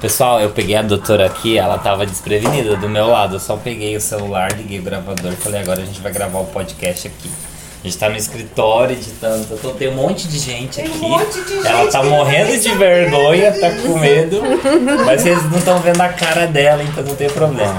Pessoal, eu peguei a doutora aqui, ela tava desprevenida do meu lado. Eu só peguei o celular, liguei o gravador falei, agora a gente vai gravar o podcast aqui. A gente tá no escritório editando, então tem um monte de gente aqui. um monte de gente ela tá morrendo de vergonha, tá com medo. Mas vocês não estão vendo a cara dela, então não tem problema.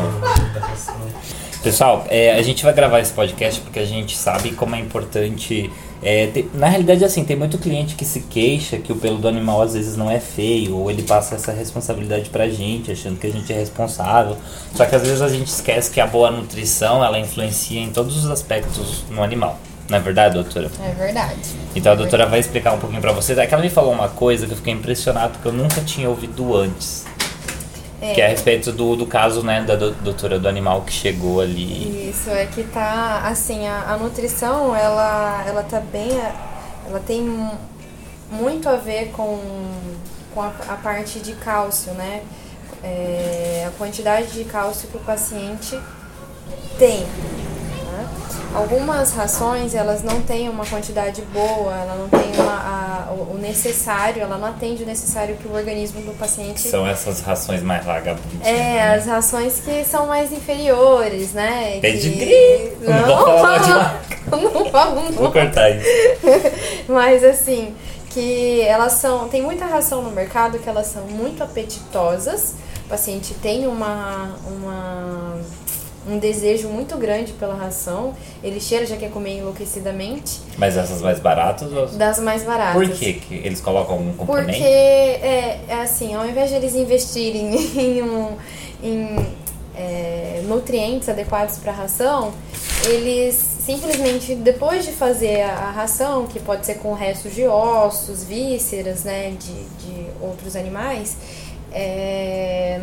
Pessoal, é, a gente vai gravar esse podcast porque a gente sabe como é importante. é, ter- na realidade, assim, tem muito cliente que se queixa que o pelo do animal às vezes não é feio, ou ele passa essa responsabilidade pra gente, achando que a gente é responsável. Só que às vezes a gente esquece que a boa nutrição ela influencia em todos os aspectos no animal. Não é verdade, doutora? É verdade. Então a doutora vai explicar um pouquinho pra vocês. É que ela me falou uma coisa que eu fiquei impressionado porque eu nunca tinha ouvido antes. É. Que é a respeito do, do caso, né, da do- doutora do animal que chegou ali. Isso, é que tá, assim, a, a nutrição, ela, ela tá bem, ela tem mu- muito a ver com, com a, a parte de cálcio, né? É, a quantidade de cálcio que o paciente tem. Né? Algumas rações, elas não têm uma quantidade boa, ela não tem uma, a- o necessário, ela não atende o necessário que o organismo do paciente São essas rações mais vagabundas. é, né? as rações que são mais inferiores, né? Pedigree! Que... Não falar de não falo Vou não. cortar isso. Mas assim, que elas são. Tem muita ração no mercado que elas são muito apetitosas. O paciente tem uma. uma um desejo muito grande pela ração, ele cheira, já quer comer enlouquecidamente, Mas essas mais baratas? ou- das mais baratas. Por que que eles colocam algum componente? Porque é, é assim, ao invés de eles investirem em, um, em é, nutrientes adequados para a ração, eles simplesmente depois de fazer a, a ração, que pode ser com restos de ossos, vísceras, né, de, de outros animais, é,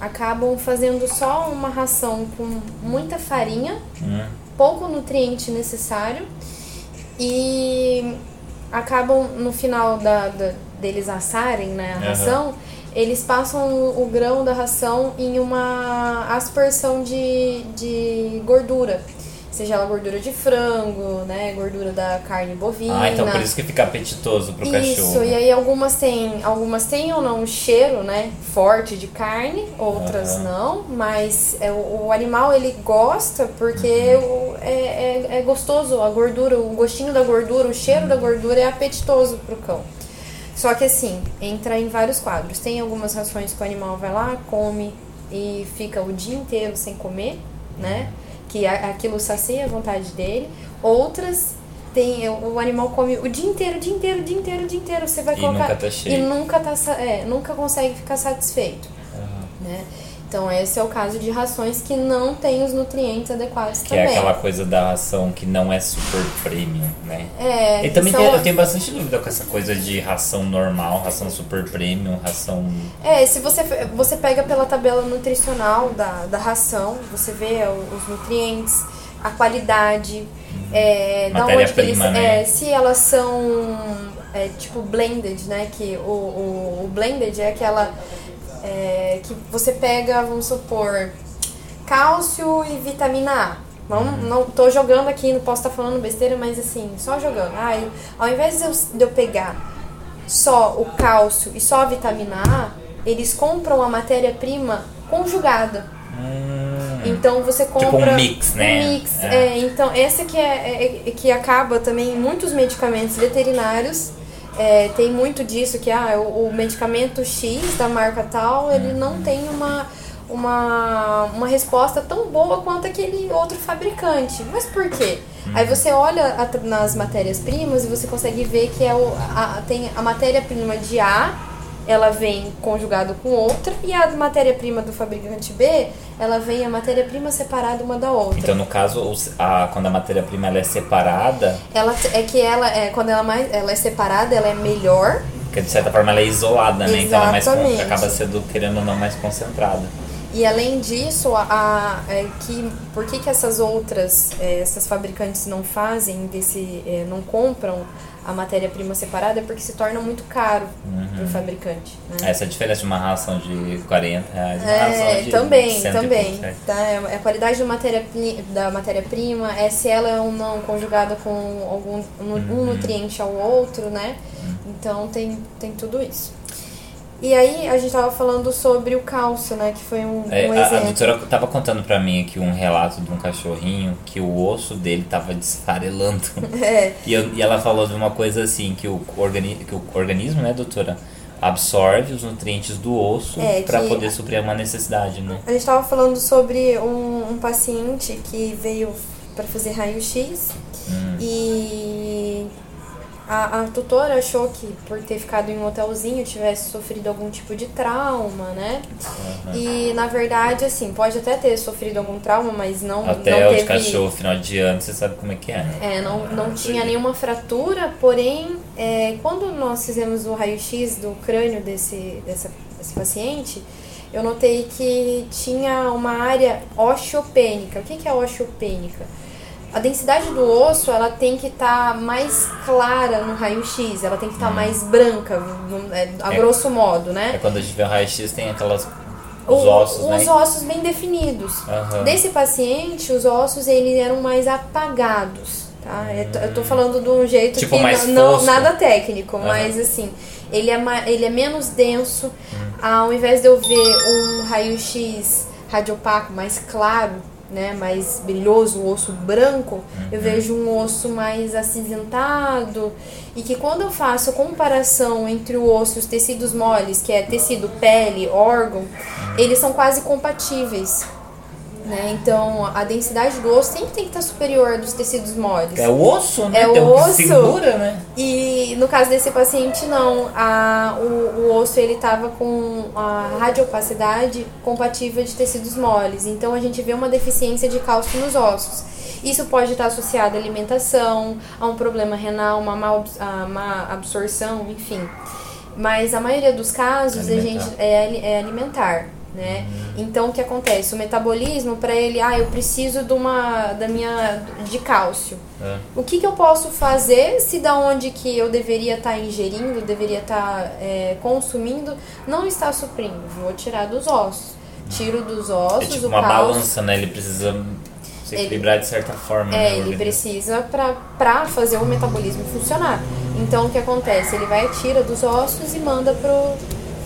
acabam fazendo só uma ração com muita farinha Hum. pouco nutriente necessário e acabam no final da, da- deles assarem né, a Aham. ração, eles passam o, o grão da ração em uma aspersão de, de gordura. Seja ela gordura de frango, né? Gordura da carne bovina. Ah, então por isso que fica apetitoso pro Isso, cachorro. e aí algumas têm, algumas têm ou não um cheiro, né, forte de carne, outras Aham. não, mas é, o, o animal ele gosta porque Uhum. o- é, é, é gostoso, a gordura, o gostinho da gordura, o cheiro da gordura é apetitoso pro cão. Só que assim, entra em vários quadros. Tem algumas rações que o animal vai lá, come e fica o dia inteiro sem comer, né? Que aquilo sacia a vontade dele. Outras tem o animal come o dia inteiro, o dia inteiro, o dia inteiro, o dia inteiro. Você vai E colocar nunca tá cheio. e nunca tá é, nunca consegue ficar satisfeito. Né? Então esse é o caso de rações que não têm os nutrientes adequados Que também. é aquela coisa da ração que não é super premium, né? É, E também são- tem- eu tenho bastante dúvida com essa coisa de ração normal, ração super premium, ração. É, se você, você pega pela tabela nutricional da, da ração, você vê os nutrientes, a qualidade, é, da onde que eles, né? é, se elas são é, tipo blended, né? Que o, o, o blended é aquela é, que você pega, vamos supor, cálcio e vitamina A. Vamos, Uhum. não tô jogando aqui, não posso estar falando besteira, mas assim, só jogando. Ah, eu- ao invés de eu, de eu pegar só o cálcio e só a vitamina A, eles compram a matéria-prima conjugada. Hum, Então você compra Tipo um mix, né? Um mix. É. É, então essa que é, é- que acaba também em muitos medicamentos veterinários. É, tem muito disso que ah, o, o medicamento X da marca tal, ele Uhum. não tem uma, uma, uma resposta tão boa quanto aquele outro fabricante. Mas por quê? Uhum. Aí você olha a- nas matérias-primas e você consegue ver que é o, a, tem a matéria-prima de A, ela vem conjugado com outra, e a matéria-prima do fabricante B, ela vem a matéria-prima separada uma da outra. Então, no caso, a- quando a matéria-prima é separada, Ela é que ela é quando ela mais ela é separada, ela é melhor. porque de certa forma ela é isolada, né? Então ela é mais Exatamente. acaba sendo, querendo ou não, mais concentrada. E além disso, a, a é, que, por que, que essas outras, é, essas fabricantes não fazem desse, é, não compram a matéria-prima separada? É porque se torna muito caro Uhum. para o fabricante. Né? Essa é a diferença de uma ração de 40 reais uma É, ração de também, 100 também. Tá? É a qualidade da matéria-prima, da matéria-prima é se ela é ou não conjugada com algum um Uhum. nutriente ao outro, né? Então tem, tem tudo isso. E aí a gente tava falando sobre o cálcio, né? Que foi um, É, um a, a exemplo. doutora tava contando pra mim aqui um relato de um cachorrinho que o osso dele tava desfarelando. É, E, eu- e ela falou de uma coisa assim, que o, organi que o organismo, né, doutora, absorve os nutrientes do osso É, pra que- poder suprir uma necessidade, né? a gente tava falando sobre um, um paciente que veio para fazer raio-x Hum. e a, a tutora achou que por ter ficado em um hotelzinho tivesse sofrido algum tipo de trauma, né? Aham. E na verdade, assim, pode até ter sofrido algum trauma, mas não, Até não o de teve. cachorro, final de ano, você sabe como é que é, né? É, não, não tinha nenhuma fratura, porém, é, quando nós fizemos o raio-x do crânio desse, dessa, desse paciente, eu notei que tinha uma área osteopênica. O que, que é osteopênica? A densidade do osso ela tem que estar mais clara no raio-x, ela tem que estar mais branca, é, a É. grosso modo, né? É quando a gente vê o raio-x, tem aquelas... Os ossos, os né? ossos bem definidos. Aham. Desse paciente, os ossos eles eram mais apagados, tá? Eu tô, eu tô falando de um jeito Tipo, que mais não, nada técnico, Aham. mas assim, ele é, ele é menos denso. Hum. Ao invés de eu ver um raio-x radiopaco mais claro, né, mais brilhoso, um osso branco, Uhum. eu vejo um osso mais acinzentado e que quando eu faço a comparação entre o osso e os tecidos moles, que é tecido, pele, órgão, eles são quase compatíveis. Né? Então, a densidade do osso sempre tem que estar superior à dos tecios moles. É o osso, né? É o que osso. segura, né? E no caso desse paciente, não. A, o, o osso ele estava com a radiopacidade compatível de tecidos moles. Então a gente vê uma deficiência de cálcio nos ossos. Isso pode estar associado à alimentação, a um problema renal, uma má, a má absorção, enfim. Mas a maioria dos casos a Alimentar. gente é, é alimentar. Né? Então o que acontece? O metabolismo para ele, ah, eu preciso de uma da minha de cálcio. É. O que, que eu posso fazer se da onde que eu deveria estar ingerindo, deveria estar é, consumindo, não está suprindo? Vou tirar dos ossos. Tiro dos É ossos tipo o uma cálcio. balança, né? Ele precisa se Ele- equilibrar de certa forma, né? É, o ele organismo. precisa pra fazer o metabolismo funcionar. Então o que acontece? Ele vai, tira dos ossos e manda pro,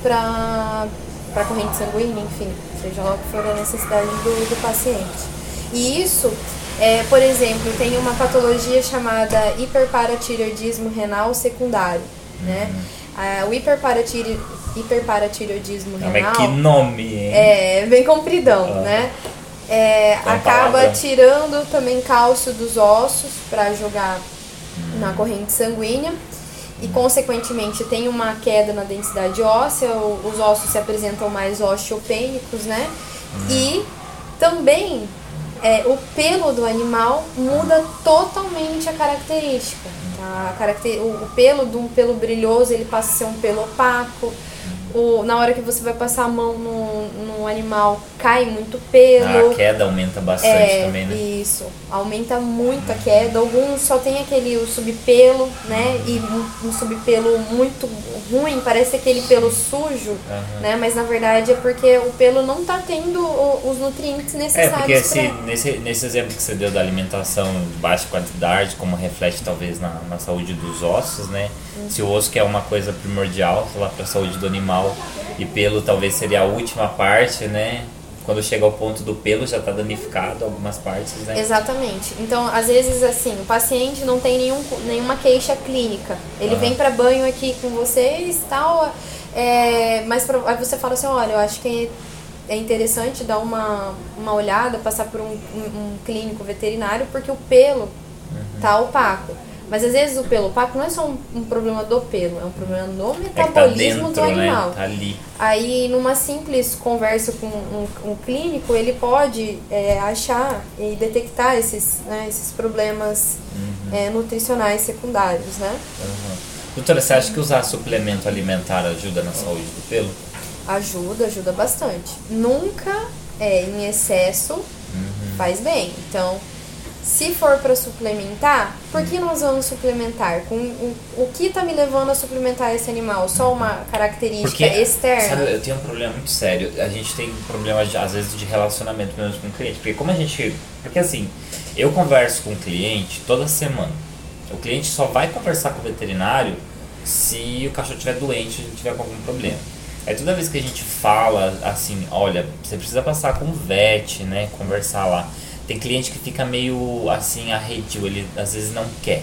pra, pra corrente sanguínea, enfim, seja lá o que for a necessidade do, do paciente. E isso, é, por exemplo, tem uma patologia chamada hiperparatireoidismo renal secundário, né? Ah, o hiperparatire, hiperparatireoidismo Não, renal... mas que nome, hein? É, bem compridão, Ah. né? É, É um acaba palavrão. tirando também cálcio dos ossos para jogar na corrente sanguínea e consequentemente tem uma queda na densidade óssea, os ossos se apresentam mais osteopênicos, né? E também é, o pelo do animal muda totalmente a característica. tá? A caracter, o pelo de um pelo brilhoso ele passa a ser um pelo opaco. O, na hora que você vai passar a mão no, no animal, cai muito pelo. A queda aumenta bastante É, também, né? isso. Aumenta muito a queda. Alguns só tem aquele o subpelo, né? E um, um subpelo muito ruim, parece aquele pelo sujo, Aham. né? Mas na verdade é porque o pelo não tá tendo os nutrientes É, necessários porque esse, pra- nesse, nesse exemplo que você deu da alimentação de baixa qualidade, como reflete talvez na, na saúde dos ossos, né? Se o osso que é uma coisa primordial lá para a saúde do animal e pelo talvez seria a última parte, né? Quando chega ao ponto do pelo já está danificado algumas partes, né? Exatamente. Então, às vezes, assim, o paciente não tem nenhum, nenhuma queixa clínica. Ele Aham. vem para banho aqui com vocês tal, é, mas pra, aí você fala assim, olha, eu acho que é interessante dar uma, uma olhada, passar por um, um- um clínico veterinário, porque o pelo Uhum. tá opaco. Mas às vezes o pelo opaco não é só um, um problema do pelo, é um problema do É tá metabolismo dentro, do animal. né? Tá ali. Aí, numa simples conversa com um, um clínico, ele pode é, achar e detectar esses, né, esses problemas Uhum. é, nutricionais secundários, né? Aham. Doutora, você acha que usar suplemento alimentar ajuda na saúde do pelo? Ajuda, ajuda bastante. Nunca é em excesso Uhum. faz bem. Então, se for para suplementar, por que nós vamos suplementar? Com o, o que tá me levando a suplementar esse animal? Só uma característica Porque, externa? sabe, eu tenho um problema muito sério. A gente tem um problema, de, às vezes, de relacionamento mesmo com o cliente. Porque como a gente... Porque assim, eu converso com o cliente toda semana. O cliente só vai conversar com o veterinário se o cachorro estiver doente, se ele tiver com algum problema. Aí toda vez que a gente fala assim, olha, você precisa passar com o vet, né? Conversar lá. Tem cliente que fica meio assim, arredio, ele às vezes não quer.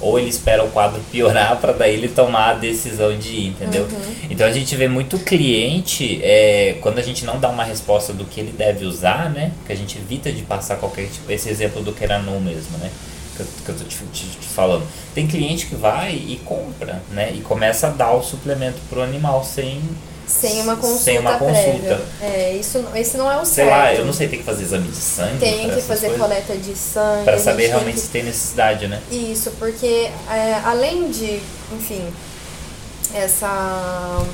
Ou ele espera o quadro piorar para daí ele tomar a decisão de ir, entendeu? Então a gente vê muito cliente, é, quando a gente não dá uma resposta do que ele deve usar, né? Que a gente evita de passar qualquer tipo, esse exemplo do Keranum mesmo, né? Que eu, que eu tô te, te- te falando. Tem cliente que vai e compra, né? E começa a dar o suplemento pro animal sem, Sem uma consulta sem uma prévia. consulta. É, isso, esse não é o Sei certo. lá, eu não sei, tem que fazer exame de sangue? Tem que fazer coisas? coleta de sangue. Pra a saber realmente se tem necessidade, né? Isso, porque é, além de, enfim, essa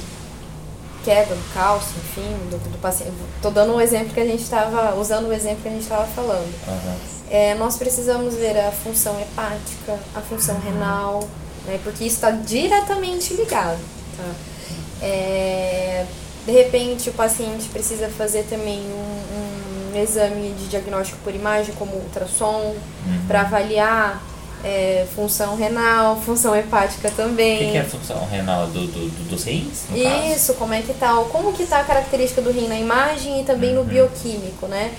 queda do cálcio, enfim, do, do paciente. Tô dando um exemplo que a gente estava, usando o exemplo que a gente estava falando. Aham. É, nós precisamos ver a função hepática, a função renal, né, porque isso está diretamente ligado. Tá? É, de repente, o paciente precisa fazer também um, um exame de diagnóstico por imagem, como ultrassom, Uhum. para avaliar é, função renal, função hepática O também. que, que é a função renal do, do, do- dos rins? no caso? Isso, como é que tá, como que tá a característica do rim na imagem e também no Uhum. bioquímico, né?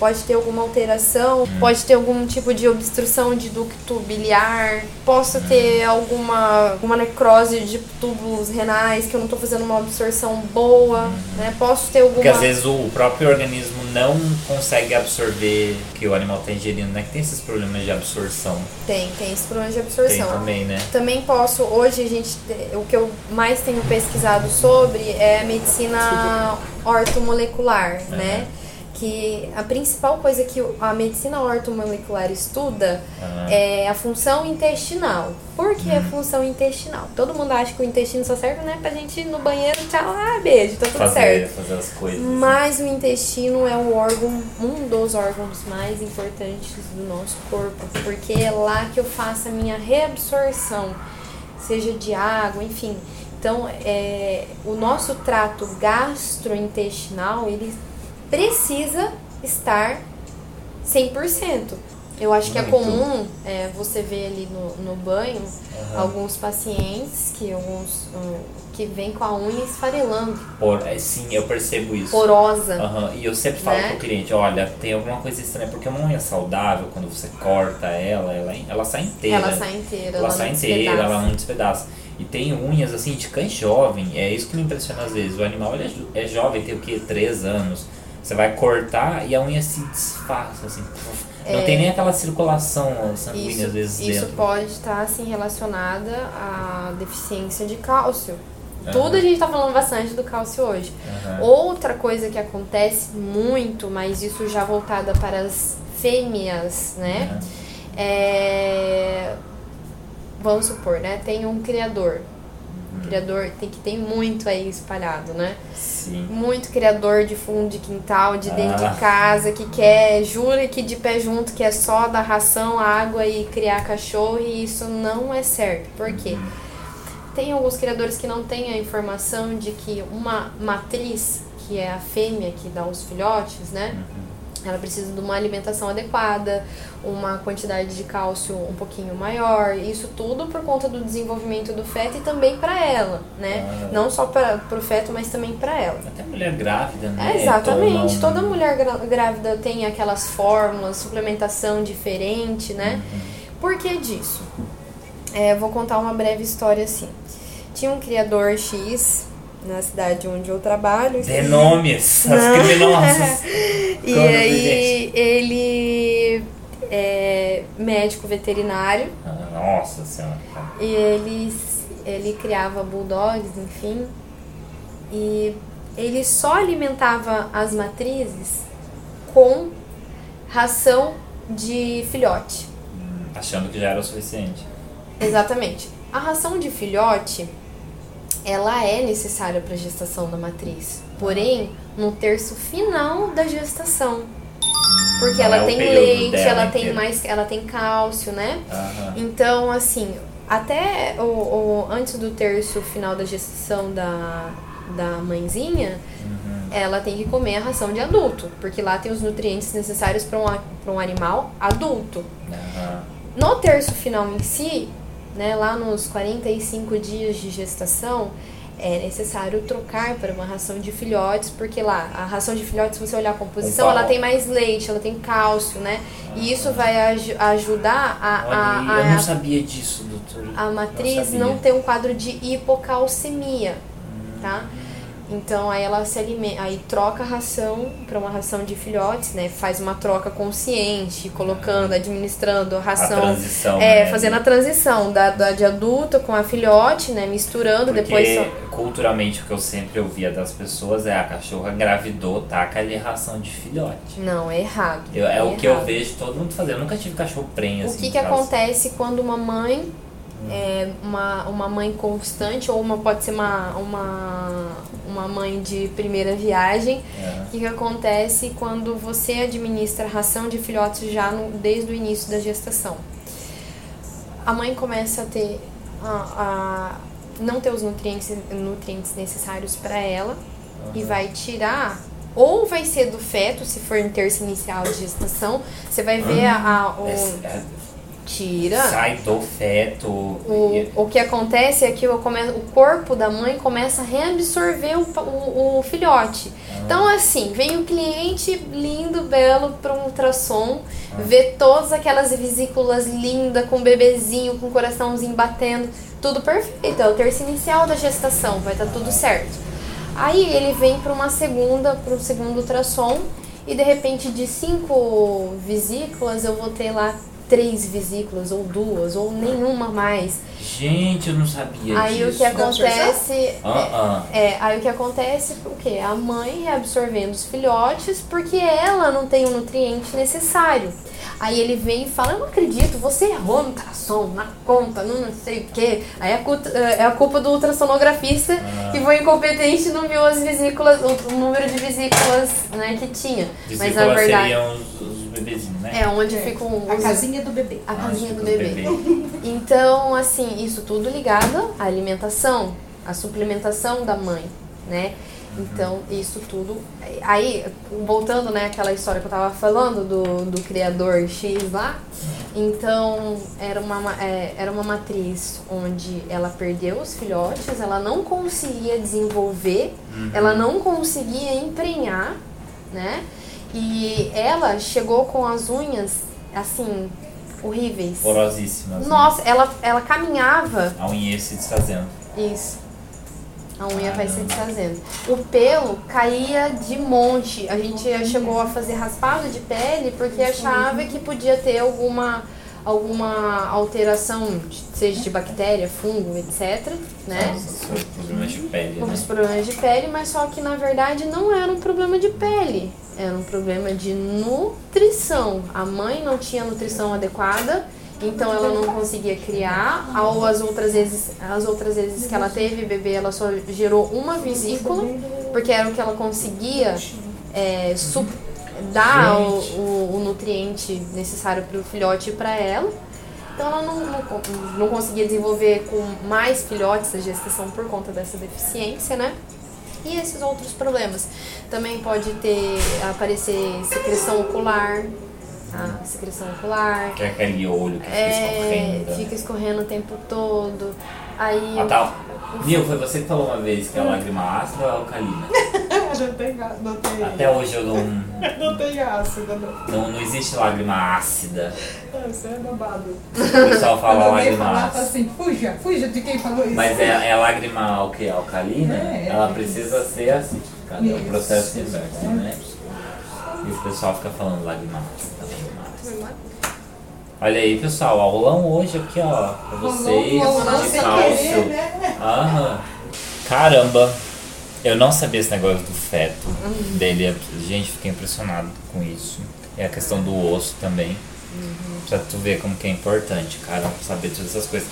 Pode ter alguma alteração, Uhum. pode ter algum tipo de obstrução de ducto biliar, posso Uhum. ter alguma, alguma necrose de túbulos renais, que eu não tô fazendo uma absorção boa, né? Posso ter alguma... Porque às vezes o próprio organismo não consegue absorver o que o animal está ingerindo, né? Que tem esses problemas de absorção. Tem, tem esse problema de Tem absorção. também, né? Também posso, hoje a gente, o que eu mais tenho pesquisado sobre é a medicina ortomolecular, né? Que a principal coisa que a medicina ortomolecular estuda Ah, é a função intestinal. Por que a função intestinal? Todo mundo acha que o intestino só serve, né, pra gente ir no banheiro, tchau, ah, beijo, tá tudo fazer, certo. fazer as coisas. Mas o intestino é o órgão, um dos órgãos mais importantes do nosso corpo, porque é lá que eu faço a minha reabsorção, seja de água, enfim. Então, é, o nosso trato gastrointestinal, ele precisa estar 100%. Eu acho que é comum é, você ver ali no, no banho Aham. alguns pacientes que alguns hum, que vêm com a unha esfarelando, Por, é, sim, eu percebo isso. porosa. Aham, E eu sempre falo Né? pro cliente, olha, tem alguma coisa estranha, porque uma unha saudável, quando você corta ela, ela, ela sai inteira. Ela sai inteira, Ela sai inteira, ela não despedaça. E tem unhas assim de cães jovem, é isso que me impressiona às vezes. O animal ele é, jo- é jovem, tem o que? 3 anos. Você vai cortar e a unha se desfaz, assim. Não tem nem aquela circulação sanguínea Isso, às vezes isso dentro. pode estar assim relacionada à deficiência de cálcio. Aham. Tudo a gente tá falando bastante do cálcio hoje. Aham. Outra coisa que acontece muito, mas isso já voltada para as fêmeas, né? Aham. É... Vamos supor, né? Tem um criador. Criador tem que tem muito aí espalhado, né? Sim. Muito criador de fundo de quintal, de dentro Ah. de casa, que quer, jura que de pé junto, que é só dar ração, água e criar cachorro, e isso não é certo. Por quê? Uhum. Tem alguns criadores que não têm a informação de que uma matriz, que é a fêmea que dá os filhotes, né? Uhum. Ela precisa de uma alimentação adequada, uma quantidade de cálcio um pouquinho maior, isso tudo por conta do desenvolvimento do feto e também para ela, né? Ah. Não só para o feto, mas também para ela. Até mulher grávida, né? É, exatamente. um- Toda mulher grávida tem aquelas fórmulas, suplementação diferente, né? Uhum. Por que disso? É, vou contar uma breve história assim. Tinha um criador X na cidade onde eu trabalho. Dê nomes, as Não. criminosas. E aí ele é médico veterinário Ah, Nossa senhora. e ele, ele criava bulldogs, enfim. E ele só alimentava as matrizes com ração de filhote. Achando que já era o suficiente. Exatamente. A ração de filhote, ela é necessária para a gestação da matriz. Porém, no terço final da gestação. Porque ela é tem leite, ela tem inteiro. mais, ela tem cálcio, né? Aham. Então, assim, até o, o- antes do terço final da gestação da, da mãezinha, Uhum. ela tem que comer a ração de adulto, porque lá tem os nutrientes necessários para um, pra um animal adulto. Aham. No terço final em si, né, lá nos 45 dias de gestação, é necessário trocar para uma ração de filhotes, porque lá a ração de filhotes, se você olhar a composição, Opa. ela tem mais leite, ela tem cálcio, né? E isso vai aj- ajudar a, Olha, a, eu a, não sabia disso, doutor. a matriz sabia. não ter um quadro de hipocalcemia, tá? Então aí ela se alimenta, aí troca a ração para uma ração de filhotes, né? Faz uma troca consciente, colocando, administrando a A ração, transição. é, né? fazendo a transição da, da de adulta com a filhote, né? Misturando, Porque depois só- culturalmente o que eu sempre ouvia das pessoas é a cachorra engravidou, taca ali ração de filhote. não é errado. Eu- é o que eu errado. vejo todo mundo fazendo. Eu nunca tive cachorro prenha O assim. que que acontece quando uma mãe é uma, uma mãe constante ou uma pode ser uma, uma, uma mãe de primeira viagem É. O que, que acontece quando você administra ração de filhotes já no- desde o início da gestação? A mãe começa a ter a, a não ter os nutrientes, nutrientes necessários para ela e vai tirar ou vai ser do feto, se for em terço inicial de gestação, você vai ver a, a- o É- é- tira. sai do feto. O, o que acontece é que o, come- o corpo da mãe começa a reabsorver o, o, o filhote. Então, assim, vem o cliente lindo, belo, para um ultrassom, vê todas aquelas vesículas lindas, com bebezinho, com coraçãozinho batendo, tudo perfeito. É o terço inicial da gestação, vai estar tudo certo. Aí ele vem para uma segunda, para um segundo ultrassom, e de repente de cinco vesículas eu vou ter lá três vesículas, ou duas, ou nenhuma mais. Gente, eu não sabia Aí disso. o que acontece. Ah, ah. É, aí o que acontece o quê? A mãe absorvendo os filhotes porque ela não tem o nutriente necessário. Aí ele vem e fala, eu não acredito, você errou no ultrassom, na conta, não sei o quê. Aí é a culpa, é a culpa do ultrassonografista Ah. que foi incompetente e não viu as vesículas, o, número de vesículas né, que tinha. Mas na Vesículas verdade seriam bebezinhos, né? é onde É, ficam A casinha do bebê. a casinha do bebê. bebês. Então, assim, isso tudo ligado à alimentação, à suplementação da mãe, né? Então, isso tudo. Aí, voltando, né, aquela história que eu tava falando do, do criador X lá. Então, era uma, ma- é, era uma matriz onde ela perdeu os filhotes, ela não conseguia desenvolver, ela não conseguia emprenhar, né? E ela chegou com as unhas, assim, horríveis. Porosíssimas. né? Nossa, ela, ela caminhava. A unha ia se desfazendo. Isso. A unha vai se desfazendo. O pelo caía de monte. A gente chegou a fazer raspado de pele porque achava que podia ter alguma, alguma alteração, seja de bactéria, fungo, etc. Né? Problemas de pele, né? Os problemas de pele, mas só que na verdade não era um problema de pele, era um problema de nutrição. A mãe não tinha nutrição adequada, então ela não conseguia criar. Ou as outras vezes, as outras vezes que ela teve bebê, ela só gerou uma vesícula, porque era o que ela conseguia é, dar o, o, o nutriente necessário para o filhote e para ela. Então ela não, não, não conseguia desenvolver com mais filhotes a gestação por conta dessa deficiência, né? E esses outros problemas. Também pode ter, aparecer secreção ocular, a secreção ocular, Que é aquele olho que fica é, escorrendo. fica escorrendo o tempo todo. Aí Ah, tá. Nil, foi você que falou uma vez que a lágrima ácida ou alcalina? não tem, não tem, Até hoje eu não, não tem ácido, não. não. Não existe lágrima ácida. Ah, Isso é babado. O pessoal fala lágrima falar, ácida. assim, fuja, fuja de quem falou isso. Mas é, é a lágrima o quê? alcalina? É, é. Ela precisa ser acidificada. É um processo inverso, é. né? E o pessoal fica falando lágrima ácida. lágrima ácida. Olha aí, pessoal, aulão hoje aqui, ó, pra vocês, Rolou de cálcio. querer, né? Aham. Caramba, eu não sabia esse negócio do feto dele. Gente, fiquei impressionado com isso. E a questão do osso também. Pra tu ver como que é importante, cara, saber todas essas coisas.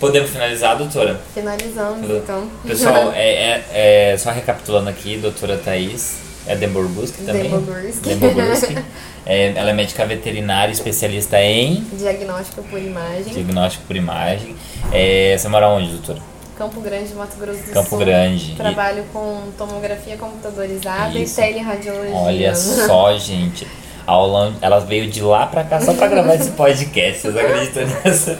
Podemos finalizar, doutora? Finalizamos, então. Pessoal, é, é- é- só recapitulando aqui, doutora Thaís é Demborbuski também. Demborbuski. Demborbuski. É, ela é médica veterinária, especialista em Diagnóstico por imagem. diagnóstico por imagem. É, você mora onde, doutora? Campo Grande, Mato Grosso do Campo Sul. Grande. E- Trabalho com tomografia computadorizada Isso. e teleradiologia. Olha só, gente. A Aula, ela veio de lá pra cá só pra gravar esse podcast. Vocês acreditam nisso?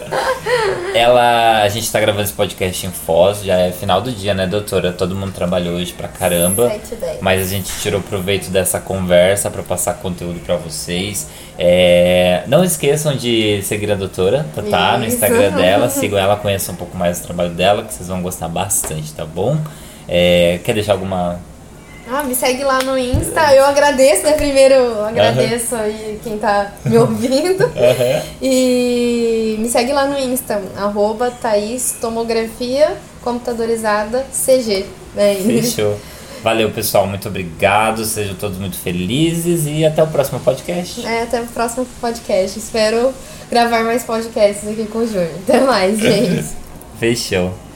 Ela, a gente tá gravando esse podcast em Foz, já é final do dia, né, doutora? Todo mundo trabalhou hoje pra caramba. 7 10. Mas a gente tirou proveito dessa conversa pra passar conteúdo pra vocês. É, não esqueçam de seguir a doutora, tá? tá? No. Instagram dela. Sigam ela, conheçam um pouco mais do trabalho dela, que vocês vão gostar bastante, tá bom? É, quer deixar alguma Ah, me segue lá no Insta. Eu agradeço, né? Primeiro, agradeço aí quem tá me ouvindo. E me segue lá no Insta, arroba Thaís Tomografia Computadorizada CG. É. Fechou. Valeu, pessoal. Muito obrigado. Sejam todos muito felizes e até o próximo podcast. É, até o próximo podcast. Espero gravar mais podcasts aqui com o Júnior. Até mais, gente. Fechou.